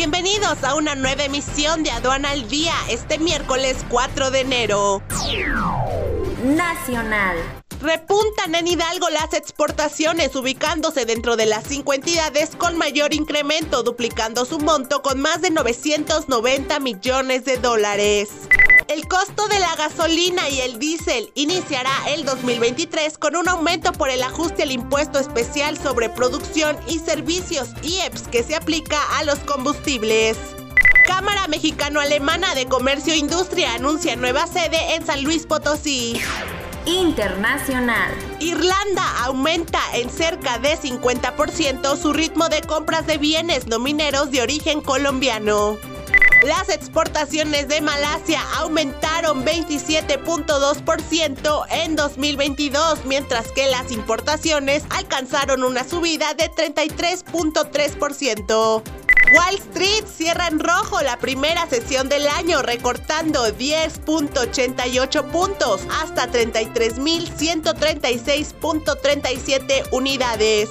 Bienvenidos a una nueva emisión de Aduana al Día este miércoles 4 de enero. Nacional. Repuntan en Hidalgo las exportaciones, ubicándose dentro de las cinco entidades con mayor incremento, duplicando su monto con más de 990 millones de dólares. El costo de la gasolina y el diésel iniciará el 2023 con un aumento por el ajuste al impuesto especial sobre producción y servicios IEPS que se aplica a los combustibles. Cámara Mexicano-Alemana de Comercio e Industria anuncia nueva sede en San Luis Potosí. Internacional. Irlanda aumenta en cerca de 50% su ritmo de compras de bienes no mineros de origen colombiano. Las exportaciones de Malasia aumentaron 27.2% en 2022, mientras que las importaciones alcanzaron una subida de 33.3%. Wall Street cierra en rojo la primera sesión del año, recortando 10.88 puntos hasta 33.136.37 unidades.